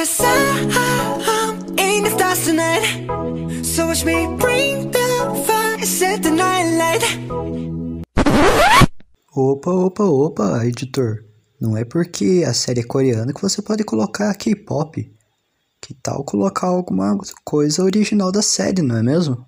Cause in the stars tonight. So watch me bring the fire, set the night light. Opa, opa, opa, editor. Não é porque a série é coreana que você pode colocar K-pop. Que tal colocar alguma coisa original da série, não é mesmo?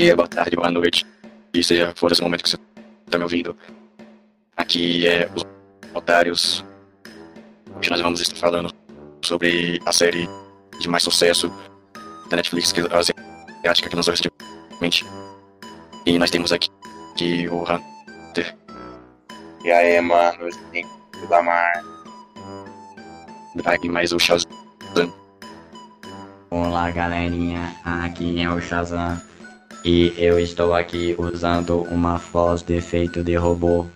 Dia, boa tarde, boa noite. E seja for esse momento que você está me ouvindo. Aqui é os Otários. Hoje nós vamos estar falando sobre a série de mais sucesso da Netflix, que é a asiática, que lançou recentemente. E nós temos aqui, aqui o Hunter. E aí, mano, hoje tem que da mar. Aqui mais o Shazam. Olá galerinha, aqui é o Shazam e eu estou aqui usando uma voz de efeito de robô.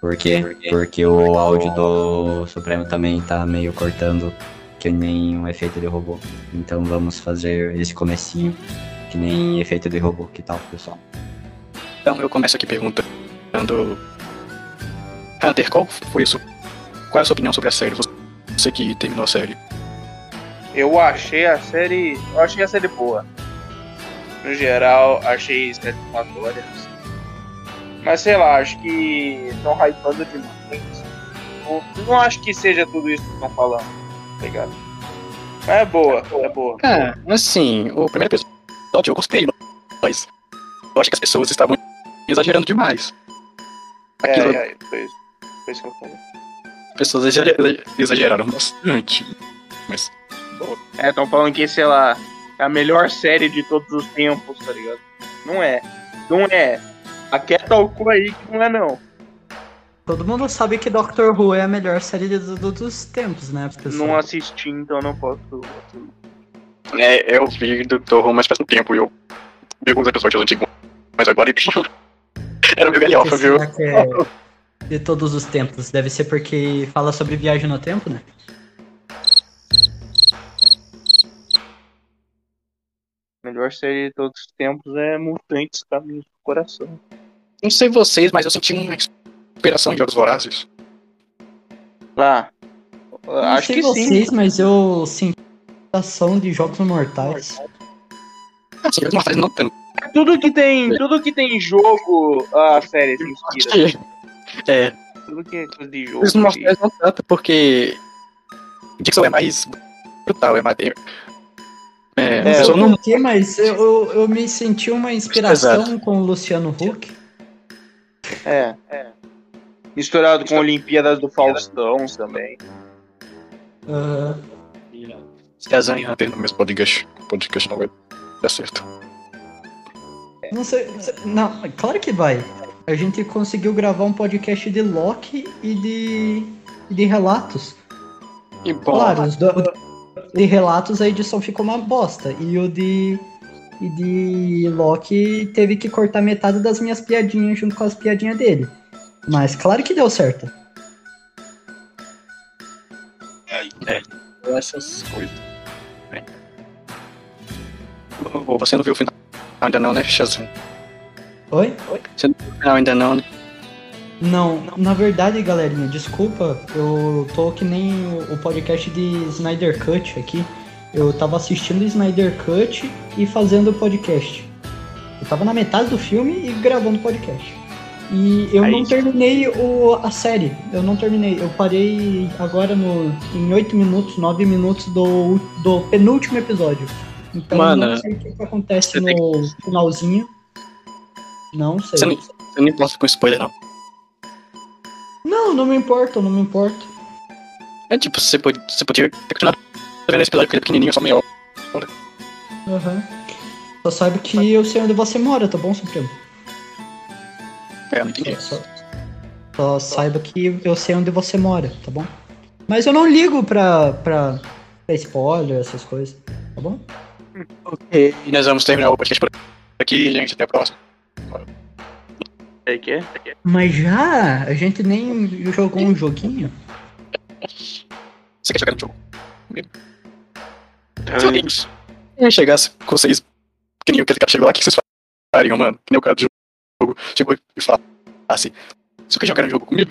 Por quê? Porque o áudio do Supremo também tá meio cortando que nem um efeito de robô. Então vamos fazer esse comecinho que nem efeito de robô, que tal pessoal? Então eu começo aqui perguntando. Hunter, qual foi isso? Qual é a sua opinião sobre a série? Você que terminou a série. Eu achei a série. Eu achei a série boa. No geral, achei satisfatória. Mas sei lá, acho que estão hypando demais. Eu não acho que seja tudo isso que estão falando, tá ligado? Mas é boa, é boa. É, assim, o primeiro episódio eu gostei, mas eu acho que as pessoas estavam exagerando demais. É, Aquilo, é, foi, isso- foi isso que eu falei. As pessoas exager- exageraram bastante. Mas, É, estão falando que, sei lá, é a melhor série de todos os tempos, tá ligado? Não é. Não é. Aquieta o cu aí que não é não. Todo mundo sabe que Doctor Who é a melhor série de todos os tempos, né, pessoal? Não assisti, então não posso. é, eu vi do Torro, mas faz um tempo e eu vi alguns episódios antigos. Mas agora era meio galhofa, viu? É de todos os tempos? Deve ser porque fala sobre viagem no tempo, né? Melhor série de todos os tempos é Mutantes Caminhos do Coração. Não sei vocês, mas eu senti uma inspiração em Jogos Vorazes. Lá. Não acho sei que vocês, sim. mas eu senti ação de Jogos Mortais. Assim, Jogos Vorazes não tanto. Tudo que tem, tudo que tem jogo, a série se inspira. É, Tudo que é coisa de jogo. Jogos Mortais não tanto, porque Dixon é mais brutal, é mais... É, Não É, sei só não... porquê, mas eu, eu, eu me senti uma inspiração com o Luciano Huck. É, é. Misturado com Olimpíadas do Faustão também. Ah, Shazam e Hunter no mesmo podcast. podcast não vai dar certo. não sei. Não, claro que vai. A gente conseguiu gravar um podcast de Loki e de, e de relatos. E bom, Claro, os do, de relatos a edição ficou uma bosta. E o de. E de Loki teve que cortar metade das minhas piadinhas junto com as piadinhas dele. Mas claro que deu certo. essas coisas. É. Você não viu o final ainda não, né, Shazam? Oi? Você não viu o final ainda não, né? Não, na verdade, galerinha, desculpa, eu tô que nem o, podcast de Snyder Cut aqui. Eu tava assistindo Snyder Cut e fazendo o podcast. Eu tava na metade do filme e gravando o podcast. E eu Aí- não terminei o, a série. Eu não terminei. Eu parei agora no, em 8 minutos, 9 minutos do, do penúltimo episódio. Então Mano, não sei o que, que acontece tem no finalzinho. Não sei. Você não, você não importa com spoiler, não. Não, não me importa, não me importa. É tipo, você, pode, você podia ter continuado esse episódio porque ele é pequenininho, só meia hora. Aham. Só sabe que eu sei onde você mora, tá bom, Supremo? É, eu não entendi. Só, Só saiba que eu sei onde você mora, tá bom? Mas eu não ligo pra, pra, pra spoiler, essas coisas, tá bom? Ok, e nós vamos terminar o podcast por aqui, gente. Até a próxima. É que é? Mas já? A gente nem jogou um joguinho? Você quer jogar no jogo? Se alguém se chegasse com vocês, que nem aquele cara chegou lá, o que vocês fariam, mano? Que nem o cara do jogo chegou e falasse: Você quer jogar no jogo comigo?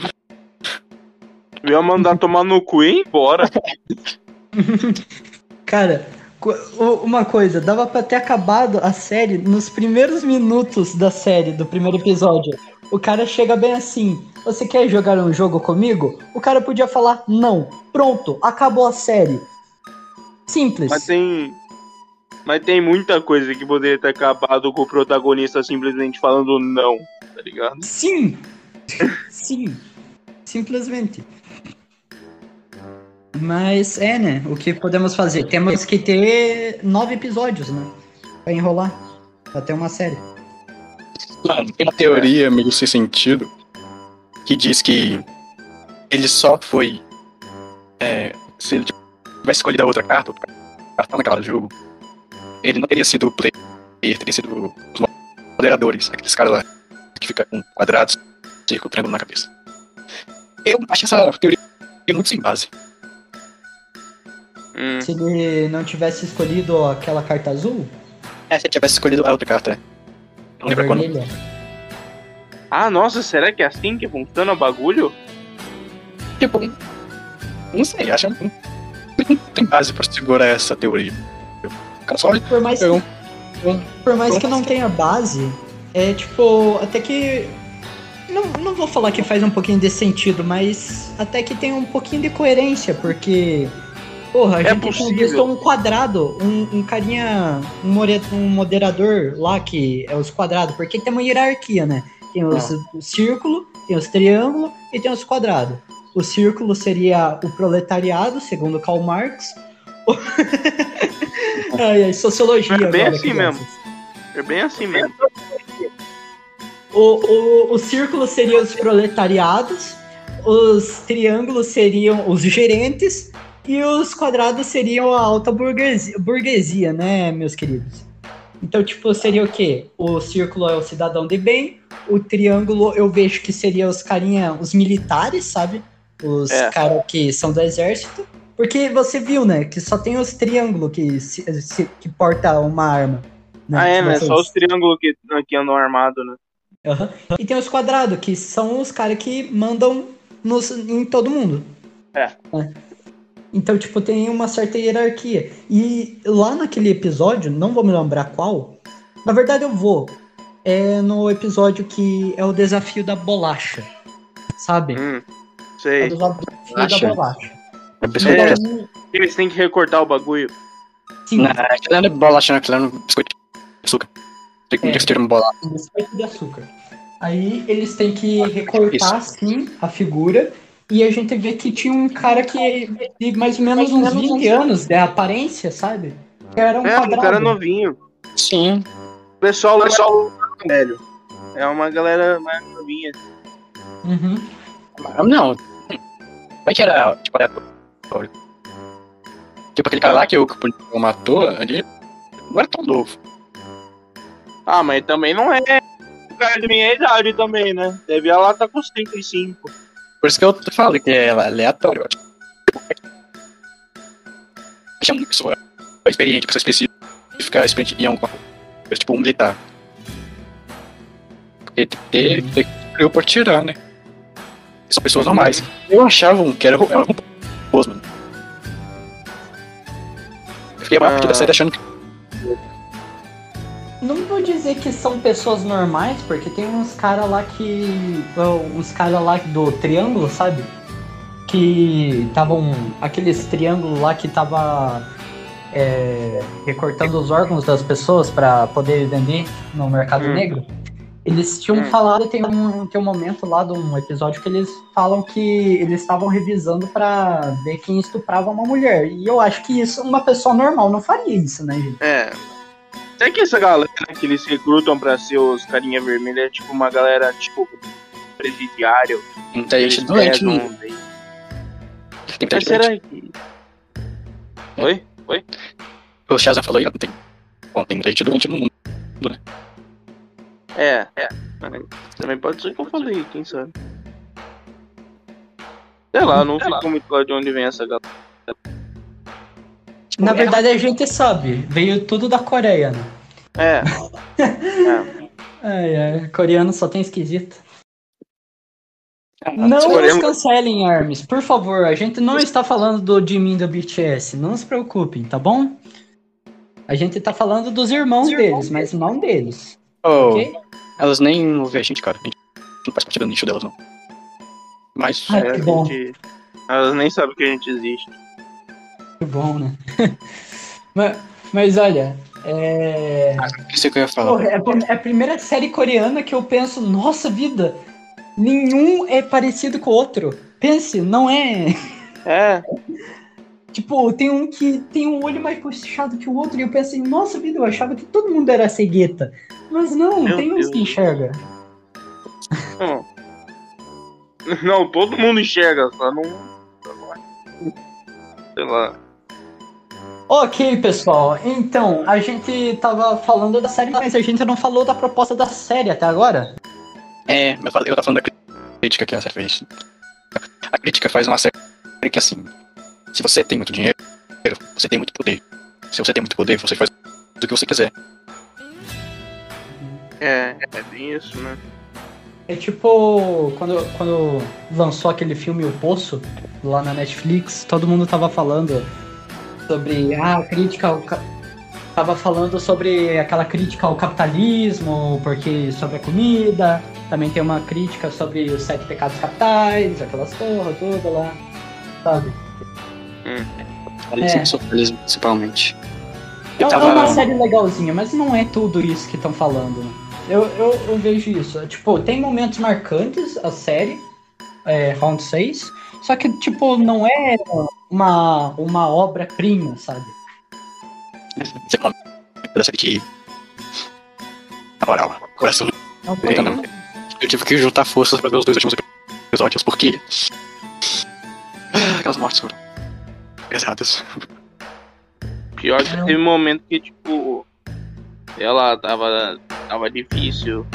Eu ia mandar tomar no cu e ir embora. Cara, uma coisa, dava pra ter acabado a série nos primeiros minutos da série, do primeiro episódio. O cara chega bem assim: Você quer jogar um jogo comigo? O cara podia falar não. Pronto, acabou a série. Simples. Mas tem. Mas tem muita coisa que poderia ter acabado com o protagonista simplesmente falando não, tá ligado? Sim! Sim. Simplesmente. Mas é, né? O que podemos fazer? Temos que ter nove episódios, né? Pra enrolar. Ter uma série. Tem uma teoria meio sem sentido que diz que ele só foi. é, se ele tivesse escolhido a outra carta, outra carta naquela jogo, ele não teria sido o player, teria sido os moderadores, aqueles caras lá que fica com quadrados, círculo, triângulo na cabeça. Eu acho essa teoria muito sem base. Hum. Se ele não tivesse escolhido aquela carta azul, É, se ele tivesse escolhido a outra carta, né? Não quando. Ah, nossa, será que é assim que funciona o bagulho? Tipo, não sei, acho que não tem base pra segurar essa teoria. Só Por mais, Eu- que, por mais que não tenha base, é tipo, até que. Não, não vou falar que faz um pouquinho de sentido, mas até que tem um pouquinho de coerência, porque. Porra, a É gente possível. conquistou um quadrado, um, um carinha, um, more- um moderador lá que é os quadrados, porque tem uma hierarquia, né? Tem os, o círculo, tem os triângulos e tem os quadrados. O círculo seria o proletariado, segundo Karl Marx. ai, ai, sociologia. É bem agora, assim crianças. É bem assim mesmo. O, o, o círculo seria os proletariados, os triângulos seriam os gerentes e os quadrados seriam a alta burguesia, burguesia, né, meus queridos? Então, tipo, seria o quê? O círculo é o cidadão de bem, o triângulo eu vejo que seria os carinha, os militares, sabe? Os É. caras que são do exército. Porque você viu, né, que só tem os triângulos que, se- se- que porta uma arma. Ah, é, né? Vocês- Só os triângulos que, que andam armados, né? Aham. E tem os quadrados, que são os caras que mandam nos, em todo mundo. É. Então, tipo, tem uma certa hierarquia. E lá naquele episódio, não vou me lembrar qual. Na verdade, eu vou. É no episódio que é o desafio da bolacha. Sabe? Hum, É o sei. desafio Bolacha? da bolacha. A pessoa É. Eles têm que recortar o bagulho. sim, Não, aquilo não é bolacha, não, aquilo é um biscoito de açúcar. Tem que É. é. ter um bola. um biscoito de açúcar. Aí eles têm que recortar assim a figura. E a gente vê que tinha um cara que de mais ou menos uns 20 anos de aparência, sabe? Que era um é, um quadrado. cara novinho. Sim. O pessoal, o pessoal velho. É uma galera mais novinha. Uhum. Não. Como é que era, tipo, aleatório? Tipo, aquele cara lá que o, policial matou, ele não era tão novo. Ah, mas também não é o cara de minha idade também, né? Deve lá tá com uns 35. Por isso que eu falo que é aleatório. Deixa uma pessoa experiente, pessoa específica, experiente em alguma coisa, tipo um militar. Porque tem que ter por tirar, né? São pessoas normais. Eu achava um que era, um. Eu fiquei a maior parte da série achando que Não vou dizer que são pessoas normais, porque tem uns caras lá que. Uns caras lá do triângulo, sabe? Que estavam. Aqueles triângulos lá que tava. é, recortando os órgãos das pessoas pra poder vender no mercado Hum. negro. Eles tinham Hum. falado, tem um, tem um momento lá de um episódio que eles falam que eles estavam revisando pra ver quem estuprava uma mulher. E eu acho que isso, uma pessoa normal não faria isso, né, gente? É. Será que essa galera que eles recrutam pra ser os carinha vermelha é tipo uma galera, tipo, presidiário. Muita gente doente mundo. daí- Tem muita gente doente. que. Oi? Oi? O Shazam falou aí, ó, tem, bom, tem muita gente doente no mundo. É, é. Mas também pode ser que eu falei, quem sabe. Sei lá, não fico muito claro de onde vem essa galera. Na verdade a gente sabe, veio tudo da Coreia, né? É. é. Ai, ai, coreano só tem esquisito. Ah, Não se nos cancelem, Arms, por favor. A gente não está falando do Jimin do BTS, não se preocupem, tá bom? A gente tá falando dos irmãos deles, mas não deles, Oh, ok? Elas nem ouvem a gente, cara. A gente não faz parte do nicho delas, não. Mas, Ai, É, que a bom. gente- Elas nem sabem que a gente existe. Que bom, né? mas, mas olha, é... isso que eu ia falar. Porra, é é a primeira série coreana que eu penso, nossa vida, nenhum é parecido com o outro. Pense, não é. É, Tipo, tem um que tem um olho mais puxado que o outro, e eu penso assim, nossa vida, eu achava que todo mundo era cegueta. Mas não, Meu tem uns Deus. que enxerga. não. Não, todo mundo enxerga, só não. Sei lá. Ok, pessoal, então, a gente tava falando da série, mas a gente não falou da proposta da série até agora. É, eu falei- eu tava falando da crítica que a série fez. A crítica faz uma série que, assim, se você tem muito dinheiro, você tem muito poder. Se você tem muito poder, você faz o que você quiser. É, é bem isso, né? É tipo, quando, quando lançou aquele filme O Poço, lá na Netflix, todo mundo tava falando sobre ah, a crítica ao. Tava falando sobre aquela crítica ao capitalismo, porque sobre a comida. Também tem uma crítica sobre os sete pecados capitais, aquelas porra toda lá. Sabe? É. Socialismo, principalmente. É, Eu é tava. uma série legalzinha, mas não é tudo isso que estão falando. né? Eu, eu, eu vejo isso. Tipo, tem momentos marcantes a série, é, Round 6, só que, tipo, não é uma, uma obra-prima, sabe? Você série que. Na moral, coração. Eita, não. Eu tive que juntar forças pra ver os dois últimos episódios, porque. Ah, Aquelas mortes foram pesadas. Pior que Não. teve um momento que, tipo, ela tava, tava difícil.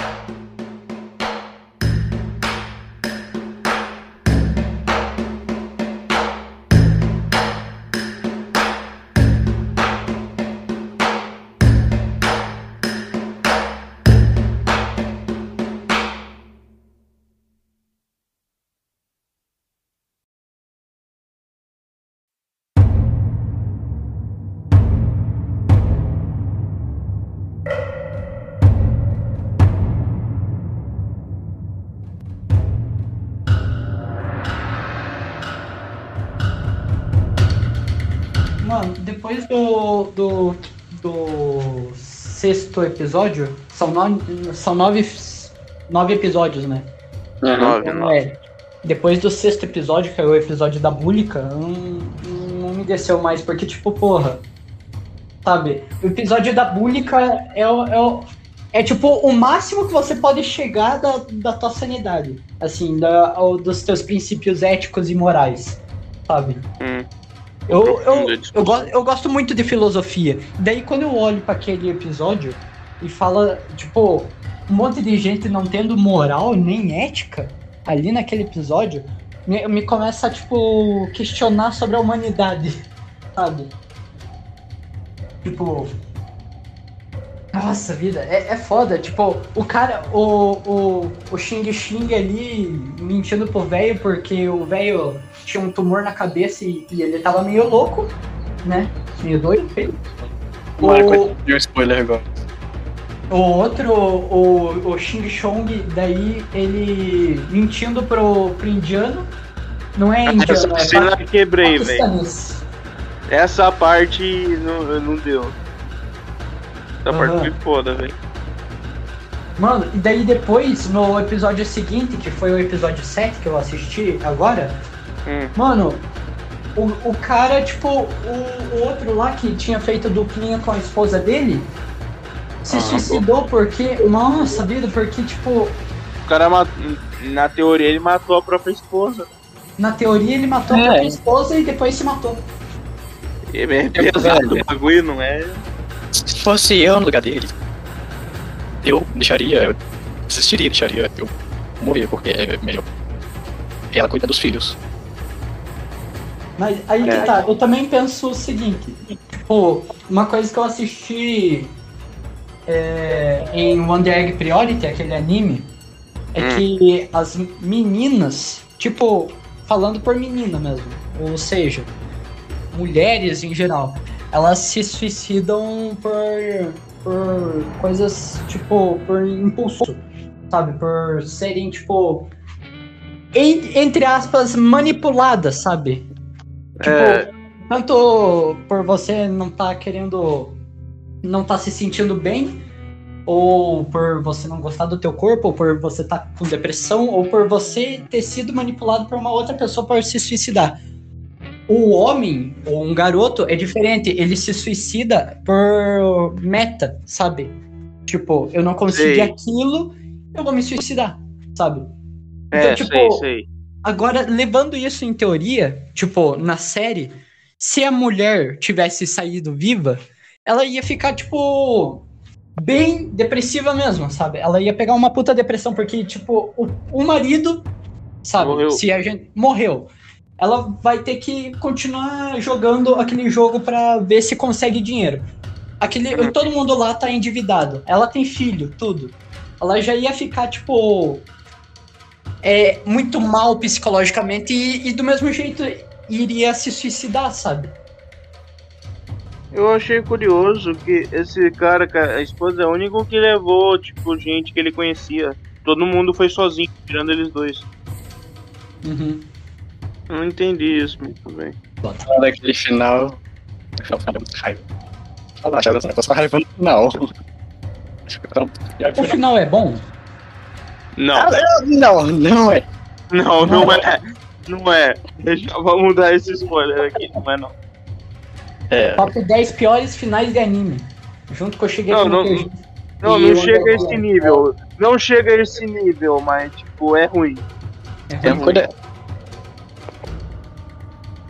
Sexto episódio, são nove, são nove, nove episódios, né? Nove, nove. É, depois do sexto episódio, que é o episódio da Búlica, não, não me desceu mais, porque, tipo, porra. Sabe? O episódio da Búlica é, o- é, o- é tipo o máximo que você pode chegar da, da tua sanidade. Assim, da, ao- dos teus princípios éticos e morais. Sabe? Hum. Eu, eu, eu, go- eu gosto muito de filosofia. Daí quando eu olho pra aquele episódio e fala, tipo, um monte de gente não tendo moral nem ética ali naquele episódio, me, me começa a, tipo, questionar sobre a humanidade, sabe? Tipo. Nossa vida, é, é foda. Tipo, o cara, o, o, o Xing Xing ali mentindo pro velho porque o velho tinha um tumor na cabeça e, e ele tava meio louco, né? Meio doido. O, Marco, deu um spoiler agora. o outro, o, o Xing Chong, daí ele mentindo pro, pro indiano. Não é indiano, Essa é cena quebrei, velho. Essa parte não, não deu. Essa parte Aham. foi foda, velho. Mano, e daí depois, no episódio seguinte, que foi o episódio 7 que eu assisti agora, Hum. mano, o, o cara, tipo, o, o outro lá que tinha feito duplinha com a esposa dele, se Ah, suicidou porque. Nossa, vida, porque, tipo, O cara Na teoria ele matou a própria esposa. Na teoria ele matou a É. própria esposa e depois se matou. E é pesado o bagulho, não é? Se fosse eu no lugar dele, eu deixaria, eu desistiria, deixaria eu morrer, porque é melhor. Ela cuida dos filhos. Mas aí É. que tá, eu também penso o seguinte, tipo, uma coisa que eu assisti é, em One Egg Priority, aquele anime, é Hum. que as meninas, tipo, falando por menina mesmo, ou seja, mulheres em geral, elas se suicidam por, por coisas, tipo, por impulso, sabe? Por serem, tipo, en- entre aspas, manipuladas, sabe? Tipo, É. tanto por você não tá querendo. não tá se sentindo bem, ou por você não gostar do teu corpo, ou por você tá com depressão, ou por você ter sido manipulado por uma outra pessoa para se suicidar. O homem, ou um garoto, é diferente. Ele se suicida por meta, sabe? Tipo, eu não consegui Sei. aquilo, eu vou me suicidar, sabe? É, tipo, sei, sei. Agora, levando isso em teoria, tipo, na série, se a mulher tivesse saído viva, ela ia ficar, tipo, bem depressiva mesmo, sabe? Ela ia pegar uma puta depressão, porque, tipo, o, o marido, sabe? Morreu. Se a gente. Morreu. Ela vai ter que continuar jogando aquele jogo pra ver se consegue dinheiro. Aquele, Uhum. todo mundo lá tá endividado. Ela tem filho, tudo. Ela já ia ficar, tipo, é, muito mal psicologicamente e, e do mesmo jeito iria se suicidar, sabe? Eu achei curioso que esse cara, a esposa é o único que levou, tipo, gente que ele conhecia. Todo mundo foi sozinho, tirando eles dois. Uhum. Eu não entendi isso muito bem. Daquele final. Final deu muita raiva. Fala, já deu essa raiva no final. O final é bom? Não, Ah, Não, não é. não, não é. Não é. Deixa, vamos dar esse spoiler aqui, não é não. É, Top 10 piores finais de anime. Junto com o Shigeki Não, não-. Não, não chega a esse nível. Não chega a esse nível, mas, tipo, é ruim. É é ruim. coisa.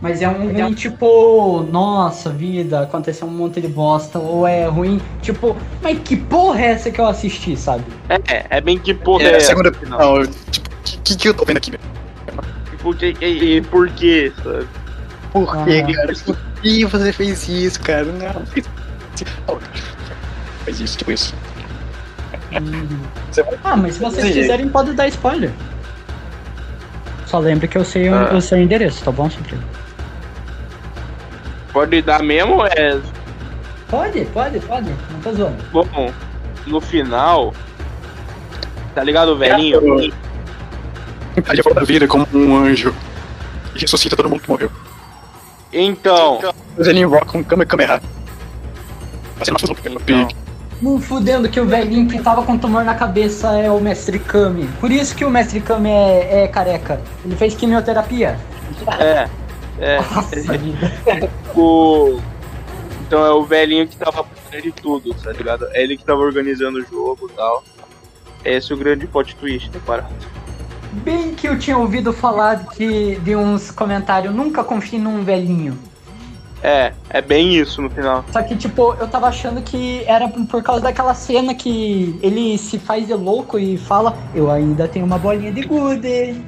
Mas é um ruim, tipo, nossa vida, aconteceu um monte de bosta, ou é ruim, tipo, mas que porra é essa que eu assisti, sabe? É, é bem que porra é, É, a segunda. afinal. Não, eu- tipo, o que, que, que eu tô vendo aqui? Por que, e, e por quê, sabe? Por Ah. que, cara? Por que você fez isso, cara? Não, fez isso, tipo isso. Vai- Ah, mas se vocês Sim. quiserem, pode dar spoiler. Só lembre que eu sei o- Ah. o seu endereço, tá bom, Supremo? Pode dar mesmo, é. Pode, pode, pode, não tô zoando. Bom, no final. Tá ligado, o velhinho? Ele volta da vida como um anjo. E ressuscita todo mundo que morreu. Então, Mas ele invoca com Kame Kameha. Fazendo uma fusão pelo pique. Não fudendo que o velhinho que tava com tumor na cabeça é o Mestre Kami. Por isso que o Mestre Kami é, é careca. Ele fez quimioterapia. é. É. O. Então é o velhinho que tava por trás de tudo, tá ligado? É ele que tava organizando o jogo e tal. Esse é o grande plot twist da parada. Bem que eu tinha ouvido falar que, de uns comentários, nunca confie num velhinho. É, é bem isso no final. Só que, tipo, eu tava achando que era por causa daquela cena que ele se faz de louco e fala, eu ainda tenho uma bolinha de gude,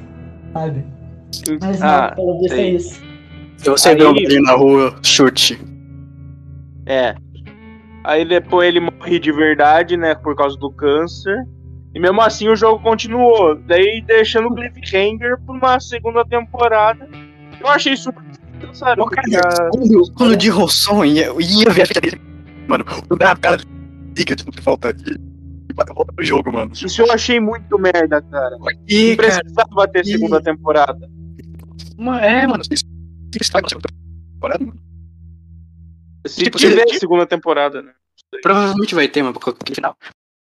sabe? Mas não, ah, pelo visto é isso. Se você vê velho na rua, chute. É. Aí depois ele morre de verdade, né? Por causa do câncer. E mesmo assim o jogo continuou. Daí deixando o cliffhanger pra uma segunda temporada. Eu achei super. Ô, cara, quando, quando o de Rosson ia, ia ver a ficha dele, mano, eu dava cara liga de falta de volta no jogo, mano. Isso eu achei muito merda, cara. E, precisava ter e- segunda temporada. É, mano, isso isso estraga a segunda temporada, mano. Se Tipo, tiver se- segunda temporada, né? Provavelmente vai ter, porque final.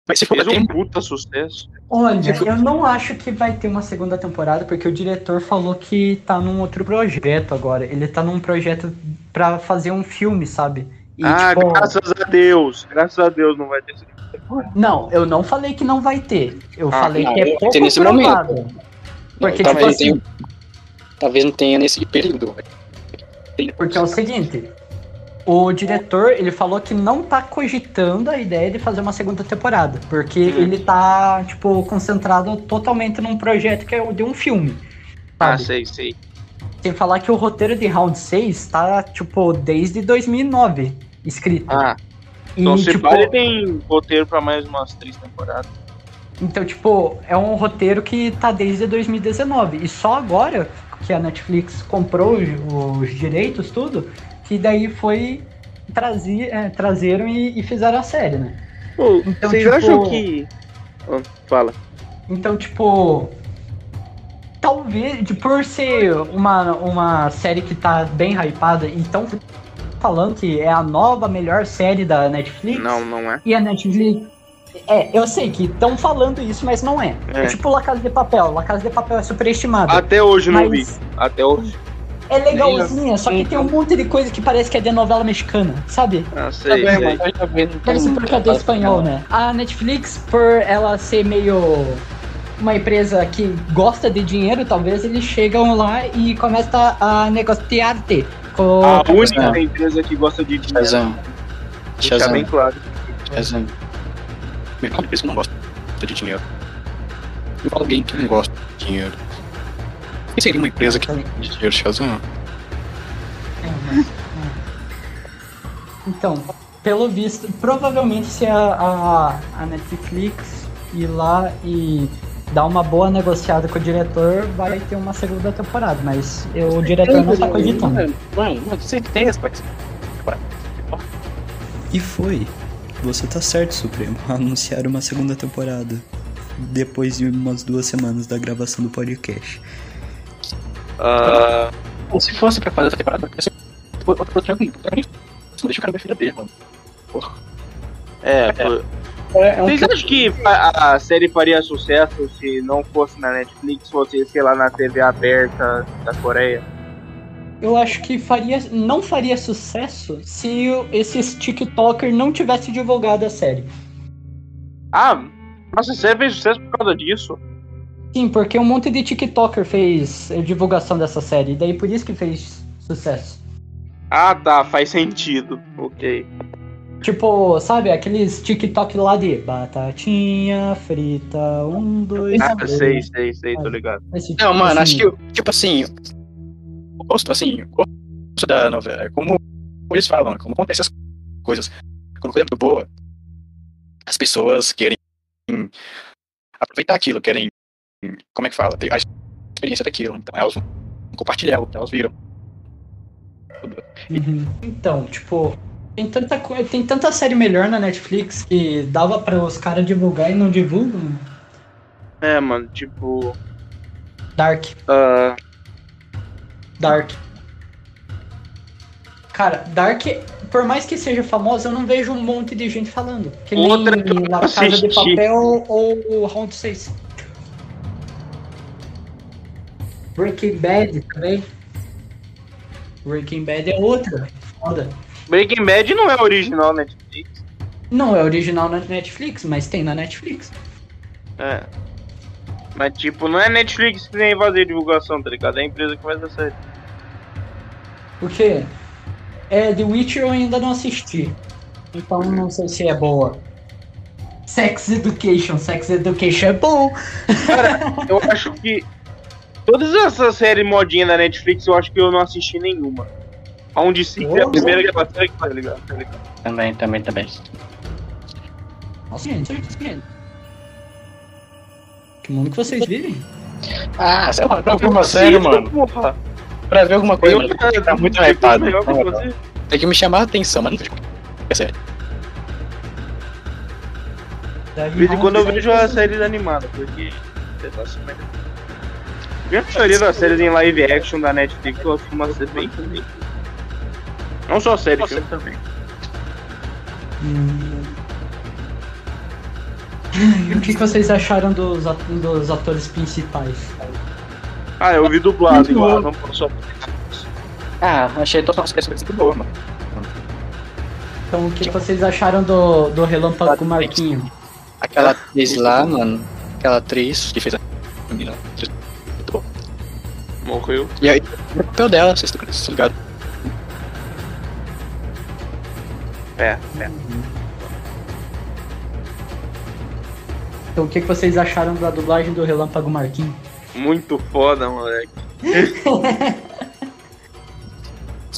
Mas se for Fez um puta sucesso. Olha, eu não acho que vai ter uma segunda temporada, porque o diretor falou que tá num outro projeto agora. Ele tá num projeto pra fazer um filme, sabe? E, ah, tipo, graças a Deus. Graças a Deus não vai ter segunda. Não, eu não falei que não vai ter. Eu Ah, falei não, que é vai pouco provável. momento. Porque, talvez, tipo assim, tenha, talvez não tenha nesse período. Porque é o seguinte, o diretor, ele falou que não tá cogitando a ideia de fazer uma segunda temporada, porque Hum. ele tá, tipo, concentrado totalmente num projeto que é o de um filme. Ah, sabe? sei, sei. Sem falar que o roteiro de Round 6 tá, tipo, desde 2009 escrito. Ah, e, então se tipo, vale tem roteiro pra mais umas três temporadas. Então, tipo, é um roteiro que tá desde 2019. E só agora que a Netflix comprou os, os direitos, tudo, que daí foi trazer, é, trazeram e, e fizeram a série, né? Pô, Então, vocês tipo- acham que. Ah, fala. Então, tipo. Talvez, de- por ser uma, uma série que tá bem hypada, então falando que é a nova melhor série da Netflix. Não, não é. E a Netflix. É, eu sei que estão falando isso, mas não é. é. É. tipo La Casa de Papel. La Casa de Papel é superestimada. Até hoje não vi. Até hoje. é legalzinha, só que tem um monte de coisa que parece que é de novela mexicana, sabe? Ah, sei, sei. Parece porque é do espanhol, né? A Netflix, por ela ser meio uma empresa que gosta de dinheiro, talvez eles chegam lá e começam a negociar-te com A única empresa que gosta de dinheiro. Shazam. Shazam. bem claro. Shazam. Me fala que não gosta de dinheiro. Me fala alguém que não gosta de dinheiro. E seria uma empresa que tem dinheiro, Shazam? Então, pelo visto, provavelmente se a, a, a Netflix ir lá e dar uma boa negociada com o diretor, vai ter uma segunda temporada, mas eu- o diretor não tá cogitando. Mano, mano, certeza, vai ser. E foi. Você tá certo, Supremo. Anunciaram uma segunda temporada. Depois de umas duas semanas da gravação do podcast. Ah, Pô, se fosse pra fazer essa temporada, ia ser protagonista. Não deixa o cara ver a filha dele, mano. Porra. é, pô. É, Vocês acham que a, a série faria sucesso se não fosse na Netflix, fosse, sei lá, na TV aberta da Coreia? Eu acho que faria, não faria sucesso se esses TikTokers não tivessem divulgado a série. Ah, nossa, a série fez sucesso por causa disso? Sim, porque um monte de TikToker fez divulgação dessa série, e daí por isso que fez sucesso. Ah, tá, faz sentido. Ok. Tipo, sabe, aqueles TikTok lá de batatinha frita, um, dois, Ah, três. sei, sei, sei, tô ligado. Esse Não, mano, acho que, tipo assim, gosto, assim, gosto da novela, é como eles falam, é como acontecem as coisas. Quando coisa é muito boa, as pessoas querem aproveitar aquilo, querem, como é que fala, ter a experiência daquilo. Então elas vão compartilhar o que elas viram. Uhum. Então, tipo, tem tanta, tem tanta série melhor na Netflix que dava para os caras divulgar e não divulgam. É, mano, tipo. Dark, ah, Dark. Cara, Dark, por mais que seja famosa, eu não vejo um monte de gente falando. Que nem Outra que eu La Casa de assisti. Papel ou Round 6. Breaking Bad também. Breaking Bad é outra. Foda. Breaking Bad não é original Netflix. Não é original na Netflix, mas tem na Netflix. É. Mas, tipo, não é Netflix que nem fazer divulgação, tá ligado? É a empresa que faz a série. Por quê? É, The Witcher eu ainda não assisti. Então não sei se é boa. Sex Education. Sex Education é bom. Eu acho que. Todas essas séries modinhas da Netflix, eu acho que eu não assisti nenhuma. Onde sim é a primeira que é a série que tá ligado? Tá ligado? Também, também, também. Nossa, gente, gente. Que mundo que vocês vivem? Ah, sei lá, pra ver uma série, mano. Porra. Pra ver alguma coisa, Eu mano, que tá muito hypado. que você. Tem que me chamar a atenção, mano. É sério. De quando eu vejo a série animada, porque. A maioria das séries em live action da Netflix eu acho uma série bem Não só série, filme também. Hum. E o que, que vocês acharam dos, at- dos atores principais? Ah, eu vi dublado igual, não posso só. Ah, achei todas as coisas muito boas, mano. Então o que vocês acharam do, do Relâmpago Marquinho? Aquela atriz lá, mano. Aquela atriz que fez a menina. Muito bom. Morreu. E aí, o papel dela, vocês estão vocês estão ligados? É, é. Então o que vocês acharam da dublagem do Relâmpago Marquinho? Muito foda, moleque.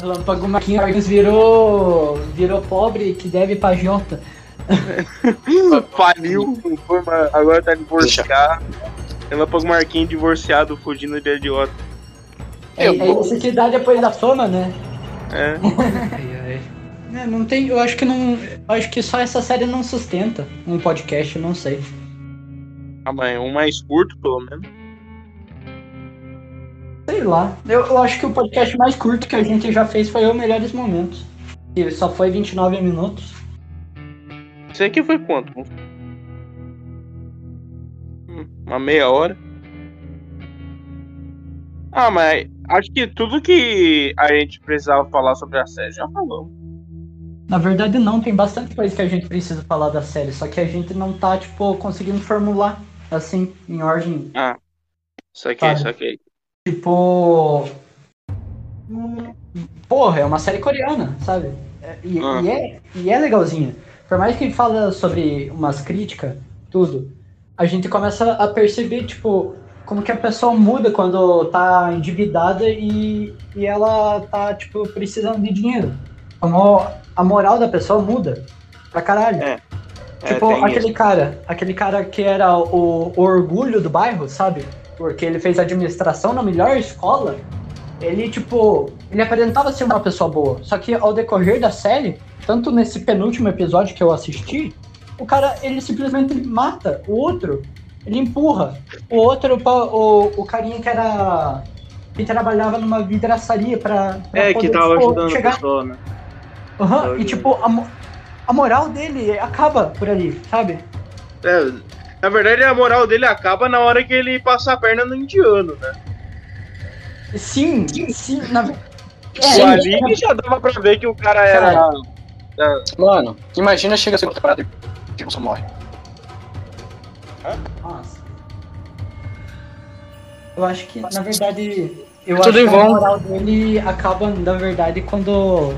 Relâmpago Marquinhos virou virou pobre que deve pra Jota. Faliu, agora tá divorciado. Relâmpago Marquinhos divorciado, fugindo de idiota. É, é isso que dá depois da fama, né? É. É, não tem, eu acho que não, eu acho que só essa série não sustenta um podcast, eu não sei. Ah, mas um mais curto, pelo menos. Sei lá. Eu, eu acho que o podcast mais curto que a gente já fez foi o Melhores Momentos. E só foi 29 minutos. Isso aqui foi quanto? Uma meia hora. Ah, mas acho que tudo que a gente precisava falar sobre a série já falamos. Na verdade não, tem bastante coisa que a gente precisa falar da série, só que a gente não tá, tipo, conseguindo formular assim, em ordem, Isso aqui, Tá. Tipo. Porra, é uma série coreana, sabe? É- E, Ah. e é, e é legalzinha. Por mais que fala sobre umas críticas, tudo, a gente começa a perceber, tipo, como que a pessoa muda quando tá endividada e, e ela tá, tipo, precisando de dinheiro. Como a moral da pessoa muda pra caralho. É. Tipo, tem aquele isso. cara, aquele cara que era o, o orgulho do bairro, sabe? Porque ele fez administração na melhor escola. Ele, tipo, ele aparentava ser uma pessoa boa. Só que ao decorrer da série, tanto nesse penúltimo episódio que eu assisti, o cara, ele simplesmente mata o outro. Ele empurra. O outro, o, o carinha que era. que trabalhava numa vidraçaria pra. pra É, que poder, tava tipo, ajudando a chegar pessoa, né? Aham, e tipo, a, a moral dele acaba por ali, sabe? É, na verdade, a moral dele acaba na hora que ele passa a perna no indiano, né? Sim, sim, na ve- o ali já dava pra ver que o cara era. Mano, imagina chega a segunda temporada e o só morre. Nossa. Eu acho que, na verdade, eu Tudo acho em que a vão. moral dele acaba, na verdade, quando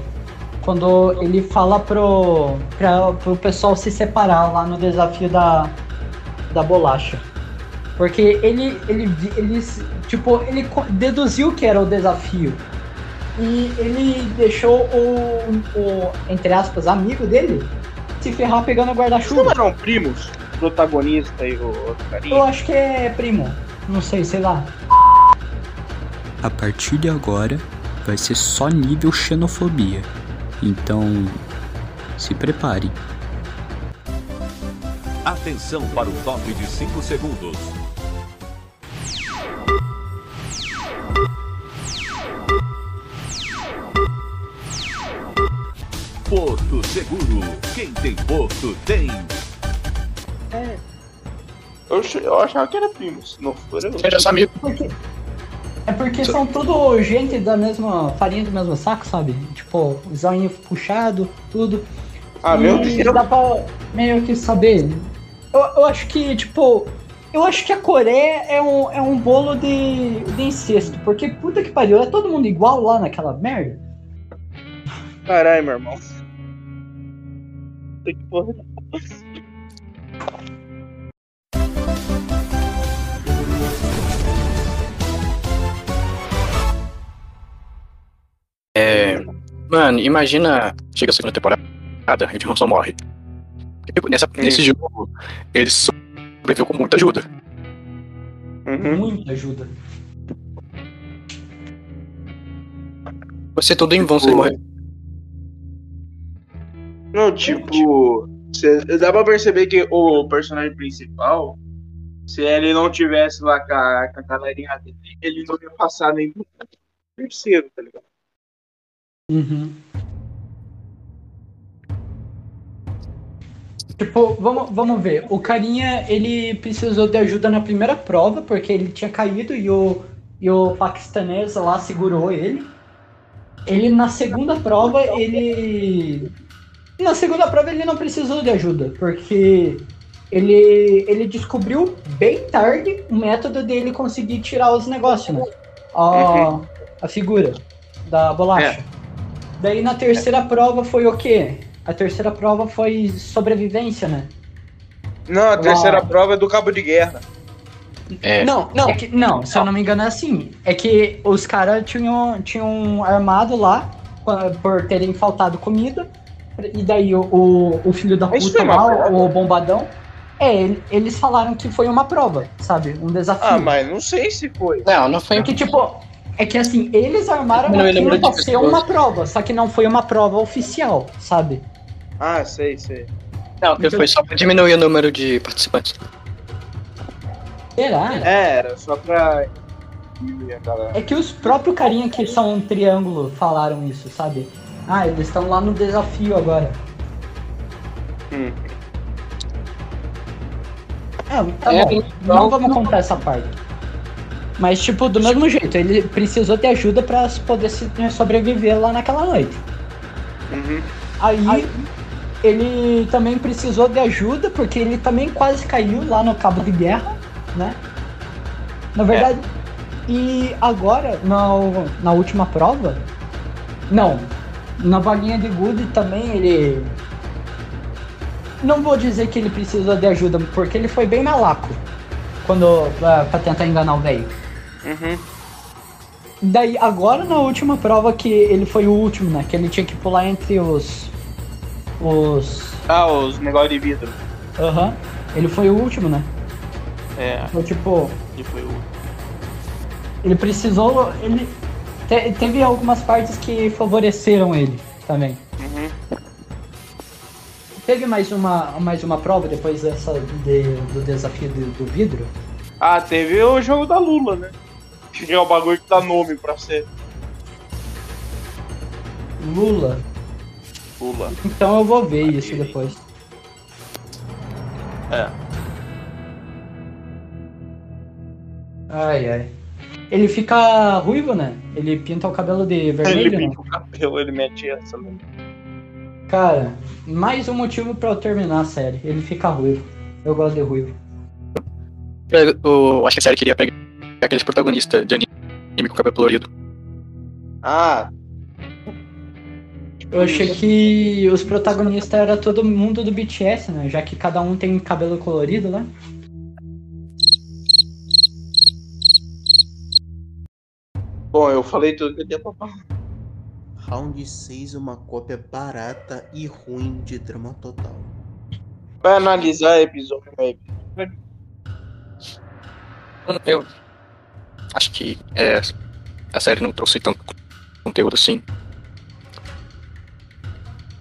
quando ele fala pro, pra, pro pessoal se separar lá no desafio da, da bolacha. Porque ele, ele, ele, tipo, ele deduziu que era o desafio. E ele deixou o, o entre aspas, amigo dele se ferrar pegando o Eles não guarda-chuva. eram primos? O protagonista e o outro Eu carinha? acho que é primo. Não sei, sei lá. A partir de agora vai ser só nível xenofobia. Então, se preparem. Atenção para o top de 5 segundos. Porto Seguro. Quem tem Porto tem. Eu, ach- eu achava que era primos. Se não for, eu. Seja só amigo. Porque, é porque são tudo gente da mesma farinha do mesmo saco, sabe? Tipo, zoinho puxado, tudo. Ah, meu E Deus. Dá pra meio que saber. Eu, eu acho que, tipo. Eu acho que a Coreia é um, é um bolo de, de incesto. Porque puta que pariu, é todo mundo igual lá naquela merda. Caralho, meu irmão. Tem que porra. É. Mano, imagina. Chega a segunda temporada e o John só morre. Tipo, nessa, nesse jogo, ele sobreviveu com muita ajuda. Uhum. Muita ajuda. Você tudo em vão se ele morrer. Não, tipo, cê- dá pra perceber que o personagem principal, se ele não tivesse lá com a, com a galerinha dele, ele não ia passar nem do terceiro, tá ligado? Uhum. Tipo, vamos, vamos ver. O carinha, ele precisou de ajuda na primeira prova, porque ele tinha caído e o, e o paquistanês lá segurou ele. Ele, na segunda prova, ele... Na segunda prova ele não precisou de ajuda, porque ele, ele descobriu bem tarde o método dele conseguir tirar os negócios, né? A, a figura da bolacha. Daí na terceira prova foi o quê? A terceira prova foi sobrevivência, né? Não, a terceira Uau. prova é do cabo de guerra. É, Não, não, é que, não, se eu não me engano é assim. É que os caras tinham, tinham armado lá por terem faltado comida. E daí o, o, o filho da puta foi uma lá, o bombadão. É, ele- eles falaram que foi uma prova, sabe? Um desafio. Ah, mas não sei se foi. não, não foi. É que, tipo, é que assim, eles armaram Diminuiu o aquilo pra ser uma prova, só que não foi uma prova oficial, sabe? Ah, sei, sei. Não, foi só pra diminuir o número de participantes. Será? É, era só pra. galera. É que os próprios carinha que são um triângulo falaram isso, sabe? Ah, eles estão lá no desafio agora. Hum. É, tá É, bom. então- Não vamos contar essa parte. Mas, tipo, do mesmo jeito, ele precisou de ajuda pra poder se- sobreviver lá naquela noite. Uhum. Aí, ele também precisou de ajuda, porque ele também quase caiu lá no cabo de guerra, né? Na verdade. E agora, na, na última prova. Não. Na vaguinha de Good também ele. Não vou dizer que ele precisou de ajuda, porque ele foi bem malaco. Quando. pra, pra tentar enganar o velho. Uhum. Daí, agora na última prova que ele foi o último, né? Que ele tinha que pular entre os. Os. Ah, os negócios de vidro. Aham. Ele foi o último, né? É, Foi tipo. ele foi o. Ele precisou. Ele. te- teve algumas partes que favoreceram ele também. Uhum. Teve mais uma, mais uma prova depois dessa de- do desafio do, do vidro? Ah, teve o jogo da Lula, né? Que é o bagulho que dá nome pra ser Lula. Lula. Então eu vou ver isso depois. É. Ai, ai. Ele fica ruivo, né? Ele pinta o cabelo de Ele vermelho, né? pinta o cabelo, ele mete essa. né? Cara, mais um motivo pra eu terminar a série. Ele fica ruivo. Eu gosto de ruivo. Eu acho que a série queria pegar aqueles protagonistas de anime com cabelo colorido. Ah, Eu achei que os protagonistas era todo mundo do BTS, né? Já que cada um tem cabelo colorido, né? bom, eu falei tudo que eu tinha pra falar. Round 6, uma cópia barata e ruim de drama total. Vai analisar episódio a episódio. Eu acho que é, a série não trouxe tanto conteúdo assim.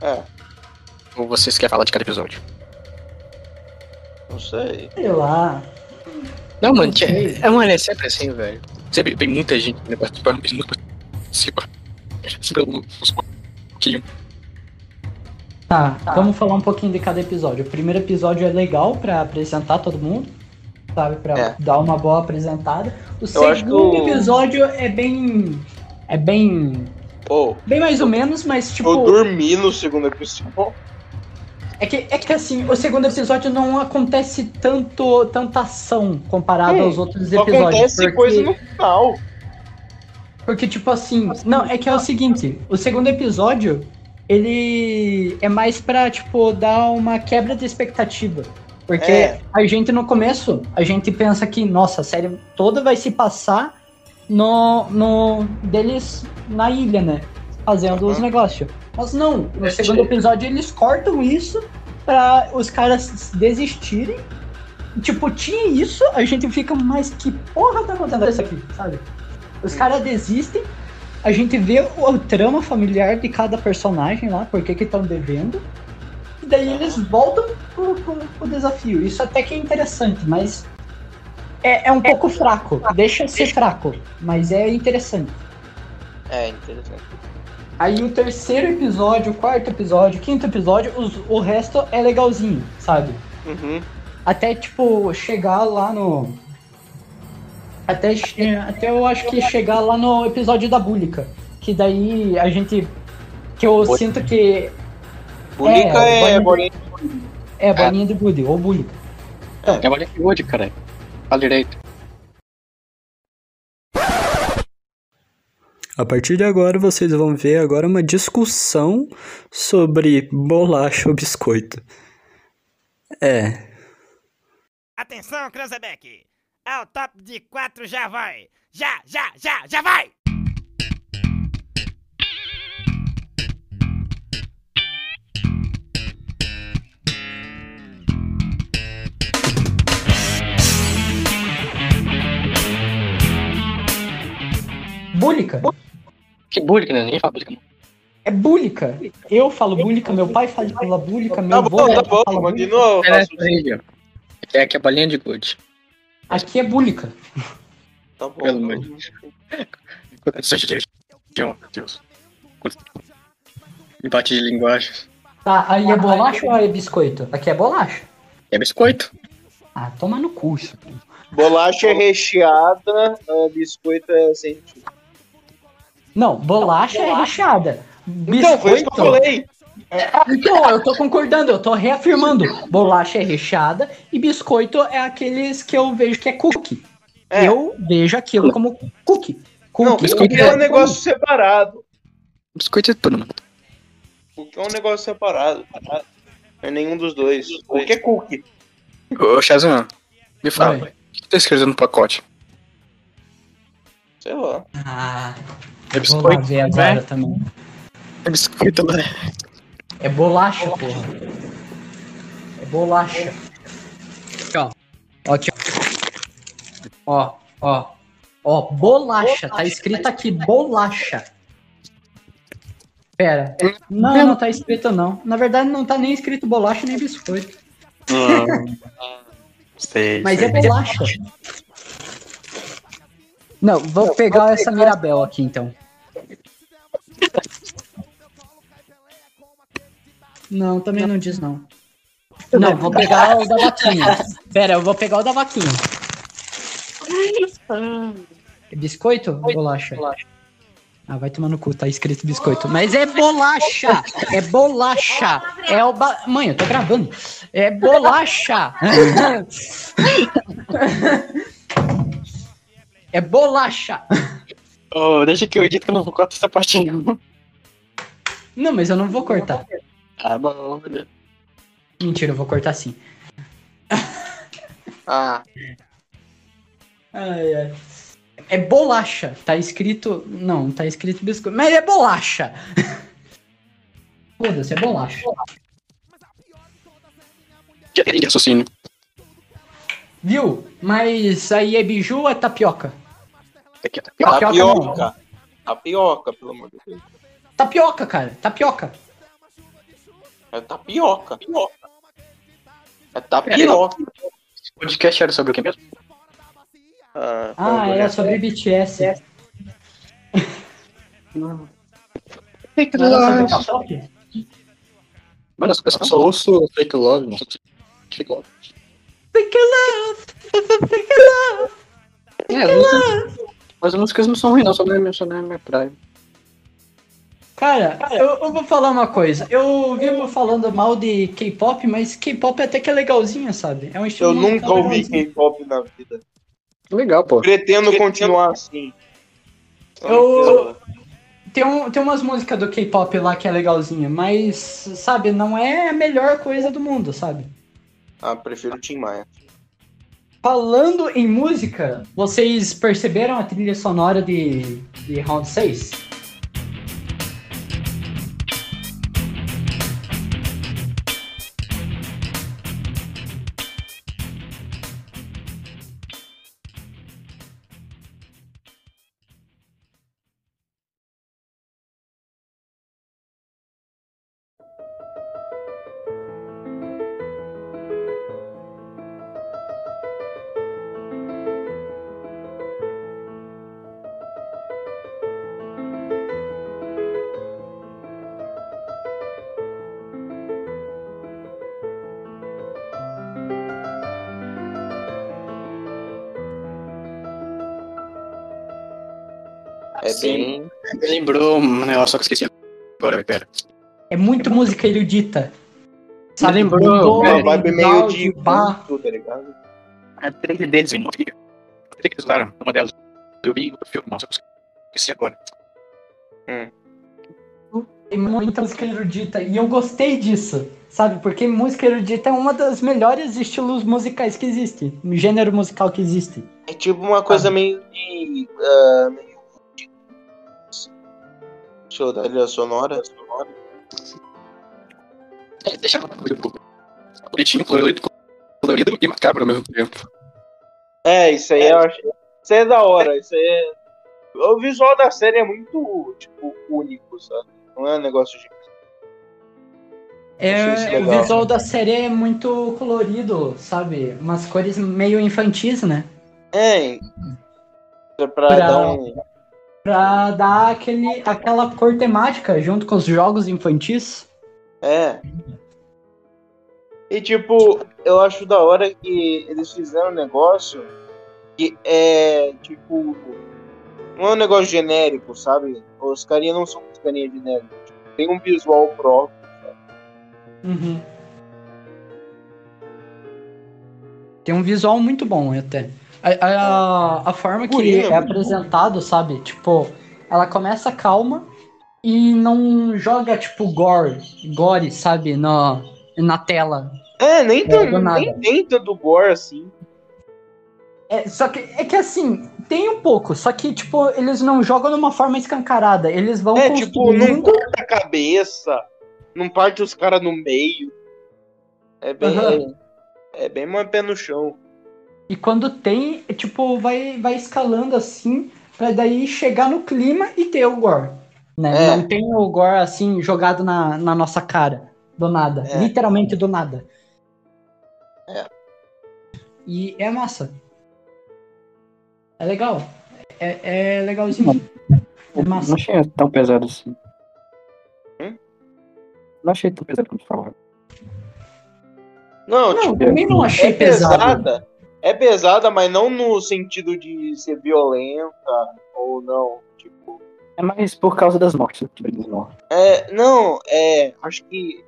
É, Ou vocês querem falar de cada episódio? não sei. Sei lá. Não, mano, sei. é, mano, é sempre assim, velho. Sempre tem muita gente participando, mas nunca participa. Sempre uns pouquinho. Tá, vamos falar um pouquinho de cada episódio. O primeiro episódio é legal pra apresentar todo mundo, sabe? Pra É. dar uma boa apresentada. O Eu que segundo o- episódio é bem. É bem. Pô, Bem mais ou menos, mas tipo. eu dormi no segundo episódio. É que, é que assim, o segundo episódio não acontece tanto, tanta ação comparado Hum, aos outros Só episódios. acontece porque, coisa no final. porque, tipo assim. Não, é que é o seguinte: o segundo episódio, ele é mais pra, tipo, dar uma quebra de expectativa. Porque É. a gente no começo, a gente pensa que, nossa, a série toda vai se passar no, no deles na ilha, né? Fazendo os Uhum. negócios. Mas não, no segundo episódio eles cortam isso pra os caras desistirem. Tipo, tinha isso, a gente fica, mas que porra tá acontecendo isso aqui, sabe? Os caras desistem, a gente vê o, o trama familiar de cada personagem lá, por que que estão devendo. E daí eles voltam pro, pro, pro desafio. Isso até que é interessante, mas é, é um pouco fraco. Deixa ser fraco, mas é interessante. É, interessante. Aí o terceiro episódio, o quarto episódio, o quinto episódio, os- o resto é legalzinho, sabe? Uhum. Até, tipo, chegar lá no. Até, até eu acho que chegar lá no episódio da Búlica. Que daí a gente. Que eu sinto que. Bulica É, é, bolinha- bolinha. É, bolinha de gude, ou bulica. É bolinha de gude, cara. Fala direito. A partir de agora vocês vão ver agora uma discussão sobre bolacha ou biscoito. É, Atenção, Cranzebeck! Ao top de quatro já vai! Já, já, já, já vai! Bulica. Que bullying, né? Ninguém fala bullying. É bulica. Eu falo bulica, meu pai fala bulica, meu Tá avô bom, tá bom, fala bulica. continua. o É, aqui é, aqui é bolinha de gude. Aqui é bulica. Tá bom. Pelo amor de Deus. Empate de linguagens. Tá, aí é bolacha ou é biscoito? Aqui é bolacha. É biscoito. Ah, toma no cu isso. Bolacha é recheada, ah, biscoito é sem. Não, bolacha é recheada. Então, foi isso que eu falei. Então, eu tô concordando, eu tô reafirmando. Bolacha é recheada e biscoito é aqueles que eu vejo que é cookie. É. Eu vejo aquilo como cookie. Não, Cookie. biscoito é um negócio separado. Biscoito é tudo, mano. Cookie é um negócio separado. Não é nenhum dos dois. Cookie é cookie. Ô, Shazam, me fala. O que tá escrito no pacote? Sei lá. Ah, É vou lá biscoito? ver agora também. É biscoito, né? É bolacha, porra. É bolacha. Aqui, ó. Ó, Aqui, ó. Ó, ó. Ó, bolacha. Tá escrito aqui, bolacha. Pera. Não, não tá escrito não. Na verdade, não tá nem escrito bolacha nem biscoito. Sei. Mas é bolacha. Não, vou pegar essa Mirabel aqui então. Não, também não diz não. Não, vou pegar o da vaquinha. Pera, eu vou pegar o da vaquinha. É biscoito ou bolacha? Ah, vai tomar no cu, tá escrito biscoito. Mas é bolacha! É bolacha! É o ba... Mãe, eu tô gravando. É bolacha! É bolacha! Oh, deixa que eu edito que eu não corto essa parte não. Não, mas eu não vou cortar. Ah, bom. Mentira, eu vou cortar sim. Ah, Ai, ai. É bolacha. Tá escrito. Não, tá escrito biscoito. Mas é bolacha! Foda-se, é bolacha. Que de raciocínio. Viu? Mas aí é biju ou é tapioca? Aqui, tá pior. tapioca. Tapioca, pelo amor de Deus. Tapioca, cara. Tapioca. É tapioca. É tapioca. Esse podcast era sobre o que mesmo? Ah, Ah, era sobre BTS. Fake Não era sobre love. Mano, eu só ouço fake love, não. Fake love. Fake love! Fake love! É, as músicas, mas as músicas não são ruins, não, só não é minha, só não é minha praia. Cara, eu, eu vou falar uma coisa. Eu vivo falando mal de K-pop, mas K-pop até que é legalzinho, sabe? É um estilo Eu nunca ouvi. K-pop na vida. Legal, pô. Pretendo continuar assim. Eu- Tem, um, tem umas músicas do K-pop lá que é legalzinha, mas, sabe, não é a melhor coisa do mundo, sabe? Ah, prefiro o Tim Maia. Falando em música, vocês perceberam a trilha sonora de, de Round 6? É Sim. bem. Me lembrou um negócio, só que eu esqueci agora, pera. É muito música erudita. Sabe? lembrou, é, vibe meio de culto, tá ligado? A trilha deles, irmão. que- A trilha que usaram, uma delas. Eu vi o filme, nossa, eu esqueci agora. Tem muita música erudita. E eu gostei disso, sabe? Porque música erudita é uma das melhores estilos musicais que existe. Gênero musical que existe. É tipo uma coisa meio de. meio de. Deixa eu dar trilha sonora. É, deixa uma coisa um bonitinho, colorido, colorido e macabro ao mesmo tempo. É, isso aí eu acho. Isso aí é da hora. Isso aí é. O visual da série é muito, tipo, único, sabe? Não é um negócio de. Isso É, o visual da série é muito colorido, sabe? Umas cores meio infantis, né? É. É pra, Pra- dar um. Pra dar aquele, aquela cor temática junto com os jogos infantis. É. E tipo, eu acho da hora que eles fizeram um negócio que é tipo. Não é um negócio genérico, sabe? Os carinha não são os carinha genéricos. Tipo, tem um visual próprio. Uhum. Tem um visual muito bom até. A, a, a forma que é é apresentado, sabe? Tipo, ela começa calma e não joga, tipo, gore, gore, sabe? Na, na tela. É, nem, tão, do nada. nem tanto gore assim. É, só que, é que assim, tem um pouco, só que, tipo, eles não jogam de uma forma escancarada. Eles vão É, tipo, não corta a cabeça, não parte os caras no meio. É bem. Aham. É bem mais pé no chão. E quando tem, é, tipo, vai, vai escalando assim, pra daí chegar no clima e ter o gore. Né? É. Não tem o gore assim jogado na, na nossa cara, do nada. É. Literalmente do nada. É. E é massa. É legal. É, é legalzinho. É massa. Não achei tão pesado assim. Hum? Não achei tão pesado como falaram. Não, Não, tipo, também não achei é pesado. pesada. É pesada, mas não no sentido de ser violenta ou não. Tipo, É mais por causa das mortes que eles morrem. é, não, é, acho que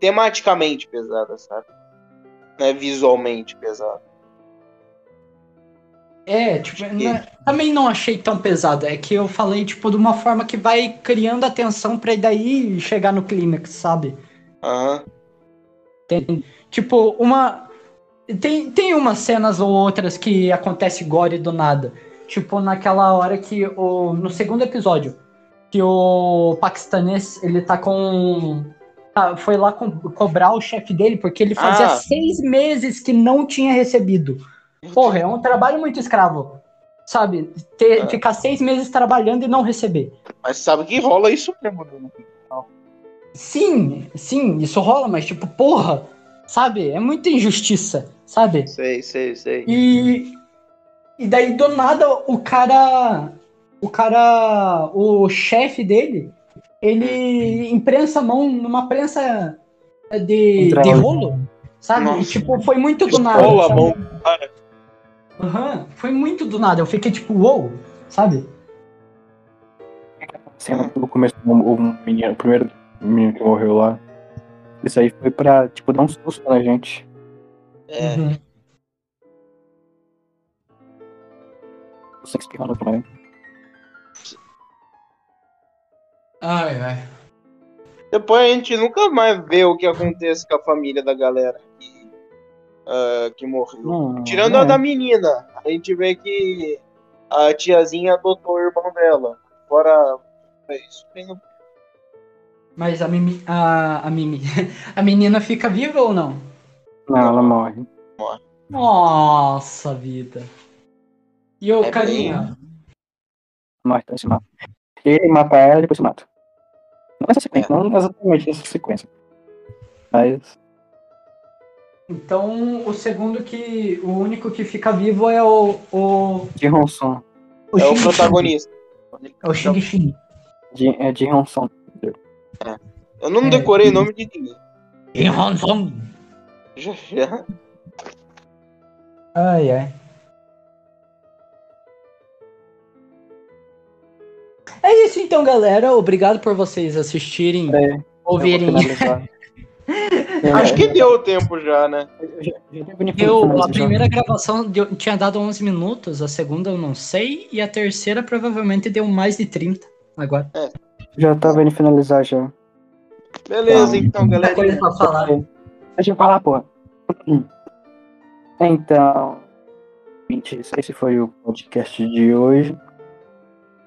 tematicamente pesada, sabe? Não é visualmente pesada. É, tipo, né, também não achei tão pesado. É que eu falei, tipo, de uma forma que vai criando a tensão pra daí chegar no clímax, sabe? Aham. Tem, tipo, uma. Tem, tem umas cenas ou outras que acontece gore do nada. Tipo, naquela hora que o. No segundo episódio, que o paquistanês ele tá com. tá- foi lá com- cobrar o chefe dele porque ele fazia Ah. seis meses que não tinha recebido. Porra, é um trabalho muito escravo. Sabe? Ter- É. Ficar seis meses trabalhando e não receber. Mas sabe que rola isso mesmo, né? Sim, sim, isso rola, mas tipo, porra, sabe? É muita injustiça, sabe? Sei, sei, sei. E, e daí do nada o cara. O cara. O chefe dele, ele imprensa a mão numa prensa de, de rolo, sabe? E, tipo, foi muito do nada. Rola a mão. Cara, Aham, foi muito do nada. Eu fiquei tipo, uou, sabe? Cena no começo, o, o menino, o primeiro menino que morreu lá. Isso aí foi pra, tipo, dar um susto na gente. é. Uhum. Você espirrando também. Ai, ai. Depois a gente nunca mais vê o que acontece com a família da galera que, ah, que morreu. Não, Tirando não a é. da menina, a gente vê que a tiazinha adotou o irmão dela. Fora é isso, tem no- Mas a Mimi. A, a Mimi. A menina fica viva ou não? Não, ela morre. Nossa vida. E o É carinha? Morre, então se mata. Ele mata ela e depois se mata. Não nessa sequência, não exatamente nessa sequência. Mas. Então o segundo que. O único que fica vivo é o. O, De Honson. o É o protagonista. É o Xing Xing. De, é de Honson. Eu não É. decorei o nome de ninguém. Xing Hanson. Já, já. Ai, ai. É isso então, galera. Obrigado por vocês assistirem É. ouvirem. Acho que deu tempo já, né? Eu, a primeira gravação deu- tinha dado 11 minutos, a segunda eu não sei, e a terceira provavelmente deu mais de 30 agora. Já tava indo finalizar já. Beleza, então, Muita coisa galera. pra falar. Deixa eu falar, porra. Então, gente, esse foi o podcast de hoje.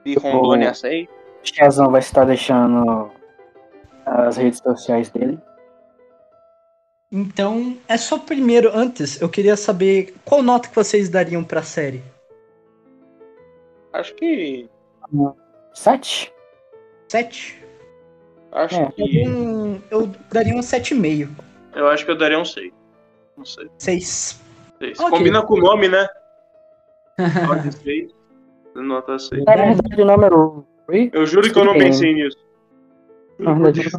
De Rondônia 6. O Chazão vai estar deixando as redes sociais dele. Então, é só primeiro, antes, eu queria saber qual nota que vocês dariam pra série. Acho que. Sete? 7? Acho É. Eu, que. um- eu daria um 7,5. Eu acho que eu daria um 6. Não sei. 6. Seis. Ok. Combina com o nome, né? Nota 6. Nota 6. Na verdade, o nome era o. Eu juro que eu não pensei nisso. Na verdade,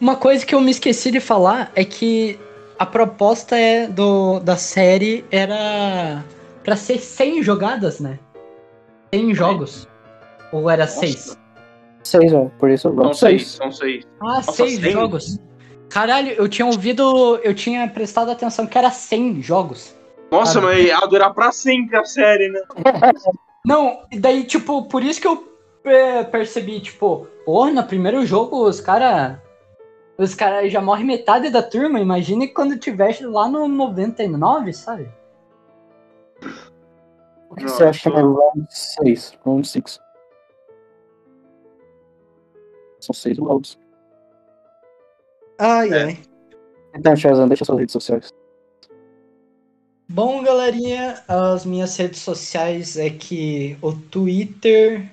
Uma coisa que eu me esqueci de falar é que a proposta é do, da série era pra ser 100 jogadas, né? 100 jogos. Ou era 6? seis, ó. Por isso, São vamos 6, seis. são 6. Ah, Nossa, 6 100? jogos. Caralho, eu tinha ouvido, eu tinha prestado atenção que era 100 jogos. Nossa, mas ia durar pra sempre a série, né? Não, e daí, tipo, por isso que eu é, percebi, tipo, porra, no primeiro jogo os caras. Os caras já morrem metade da turma. Imagine quando tivesse lá no 99, sabe? O que você acha que é round 6? Round 6. São seis rounds. Ai, É. ai. Então, Chazão, deixa suas redes sociais. Bom, galerinha, as minhas redes sociais é que o Twitter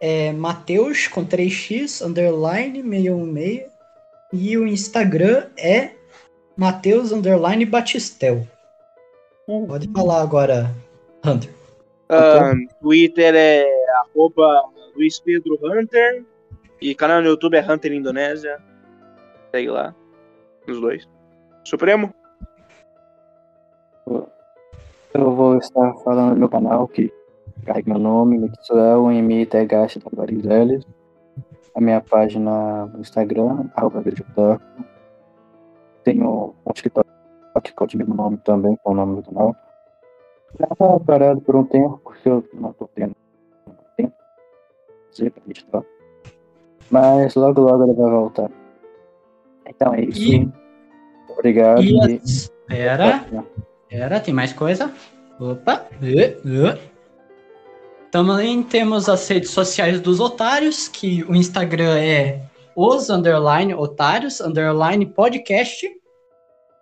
é Mateus com 3x, underline 616. E o Instagram é Mateus, underline Batistel. Pode falar agora, Hunter. Ah, Twitter é arroba Luiz Pedro Hunter. E canal no YouTube é Hunter Indonésia. Segue lá. Os dois. Supremo? Eu vou estar falando no meu canal, que carrega meu nome, com vários L's. A minha página no Instagram, arroba. Tenho um TikTok, é o mesmo nome também, com o nome do canal. Já tá parado por um tempo, porque eu não tô tendo tempo. Sei pra editar. Mas logo, logo ele vai voltar. Então é isso. E- Obrigado. E e- espera, espera, tem mais coisa? Opa. Também temos as redes sociais dos otários, que o Instagram é os underline otários, underline podcast,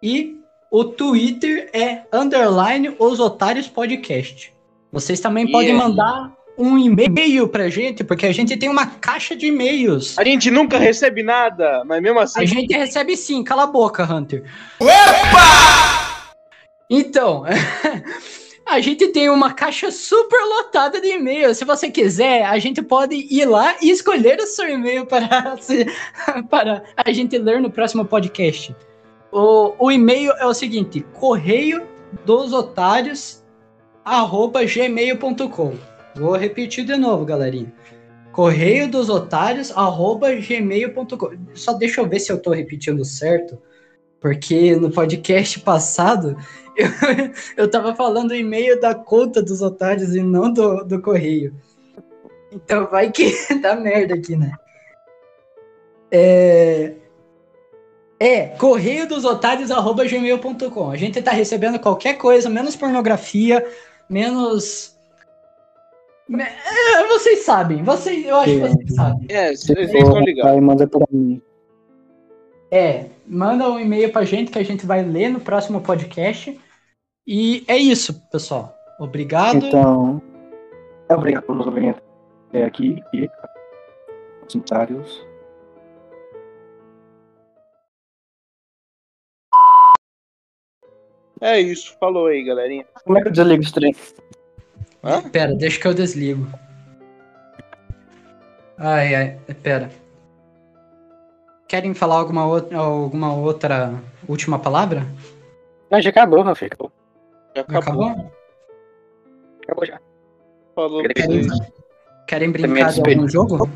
e o Twitter é underline os otários podcast. Vocês também podem mandar um e-mail pra gente, porque a gente tem uma caixa de e-mails. A gente nunca recebe nada, mas mesmo assim. A gente recebe sim, cala a boca, Hunter. Então, a gente tem uma caixa super lotada de e-mails. Se você quiser, a gente pode ir lá e escolher o seu e-mail para, se- para a gente ler no próximo podcast. O, o e-mail é o seguinte: correio dos otários arroba gmail.com. Vou repetir de novo, galerinha. Correio dos otários arroba gmail.com. Só deixa eu ver se eu tô repetindo certo. Porque no podcast passado eu, eu tava falando o e-mail da conta dos otários e não do, do correio. Então vai que dá merda aqui, né? É, é correio dos otários arroba gmail.com. A gente tá recebendo qualquer coisa, menos pornografia, menos. Me- é, vocês sabem, vocês, eu acho que vocês sabem. É, vocês estão ligados. aí manda pra mim. É, manda um e-mail pra gente que a gente vai ler no próximo podcast. E é isso, pessoal. Obrigado. Então, obrigado por nos ouvirem até aqui e os comentários. É isso. Falou aí, galerinha. Como é que eu desligo esse trem? Hã? Pera, deixa que eu desligo. Ai, ai, pera. Querem falar alguma outra, alguma outra última palavra? Não, já acabou, meu filho. Acabou. Já Já acabou. acabou? Acabou já. Falou Querem-. Querem brincar de algum jogo?